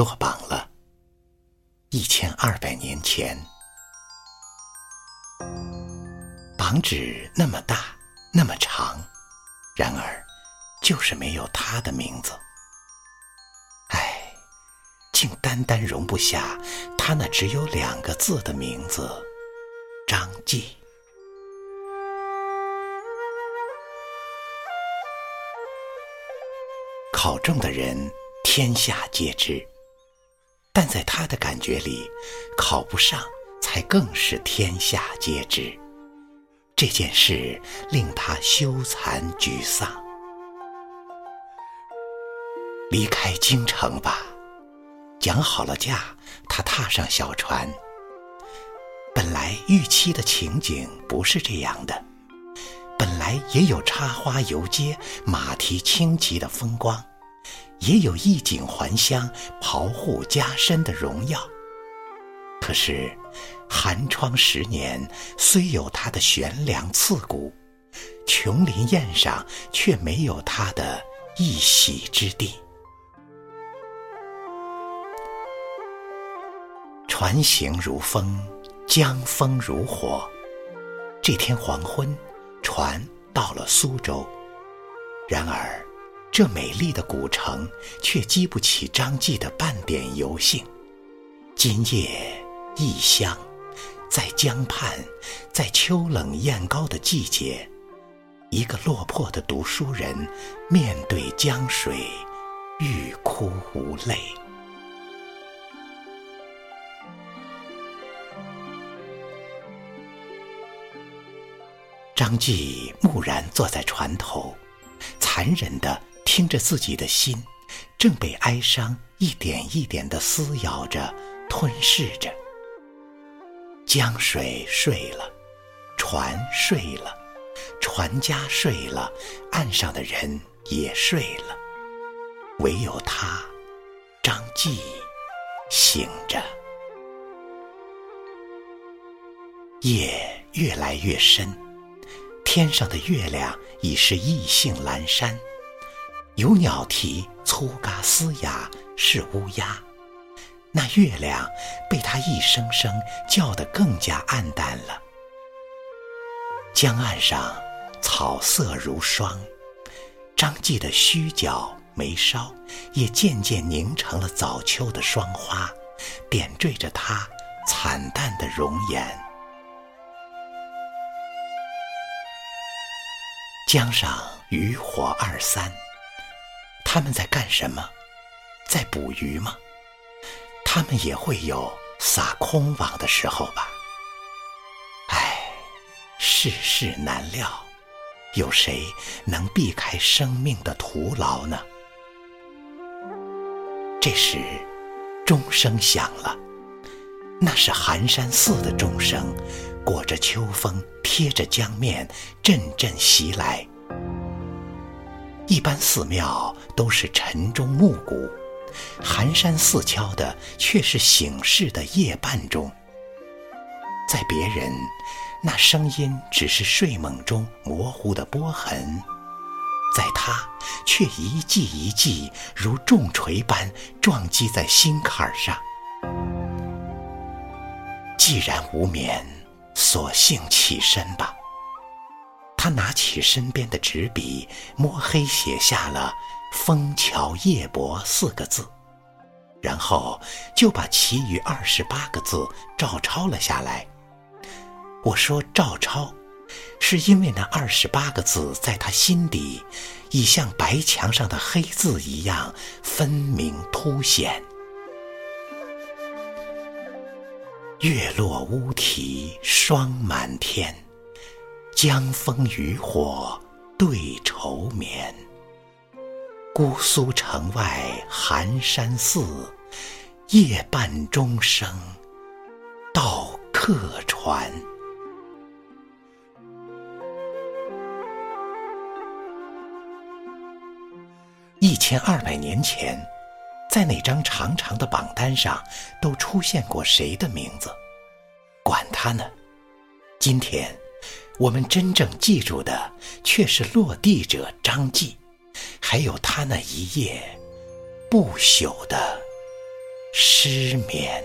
落榜了。一千二百年前，榜纸那么大，那么长，然而就是没有他的名字。唉，竟单单容不下他那只有两个字的名字——张继。考中的人，天下皆知；但在他的感觉里，考不上才更是天下皆知。这件事令他羞惭沮丧。离开京城吧，讲好了价，他踏上小船。本来预期的情景不是这样的，本来也有插花游街、马蹄轻骑的风光。也有衣锦还乡、袍护加身的荣耀。可是，寒窗十年，虽有他的悬梁刺骨，琼林宴上却没有他的一席之地。船行如风，江风如火。这天黄昏，船到了苏州。然而。这美丽的古城，却激不起张继的半点游兴。今夜异乡，在江畔，在秋冷雁高的季节，一个落魄的读书人，面对江水，欲哭无泪。张继木然坐在船头，残忍的。听着自己的心，正被哀伤一点一点的撕咬着、吞噬着。江水睡了，船睡了，船家睡了，岸上的人也睡了，唯有他，张继，醒着。夜越来越深，天上的月亮已是异性阑珊。有鸟啼，粗嘎嘶哑，是乌鸦。那月亮被他一声声叫得更加暗淡了。江岸上草色如霜，张继的须角眉梢也渐渐凝成了早秋的霜花，点缀着他惨淡的容颜。江上渔火二三。他们在干什么？在捕鱼吗？他们也会有撒空网的时候吧。唉，世事难料，有谁能避开生命的徒劳呢？这时，钟声响了，那是寒山寺的钟声，裹着秋风，贴着江面，阵阵袭来。一般寺庙都是晨钟暮鼓，寒山寺敲的却是醒世的夜半钟。在别人，那声音只是睡梦中模糊的波痕；在他，却一记一记如重锤般撞击在心坎上。既然无眠，索性起身吧。他拿起身边的纸笔，摸黑写下了“枫桥夜泊”四个字，然后就把其余二十八个字照抄了下来。我说照抄，是因为那二十八个字在他心底，已像白墙上的黑字一样分明凸显。月落乌啼霜满天。江枫渔火对愁眠，姑苏城外寒山寺，夜半钟声到客船。一千二百年前，在那张长长的榜单上，都出现过谁的名字？管他呢，今天。我们真正记住的，却是落地者张继，还有他那一夜不朽的失眠。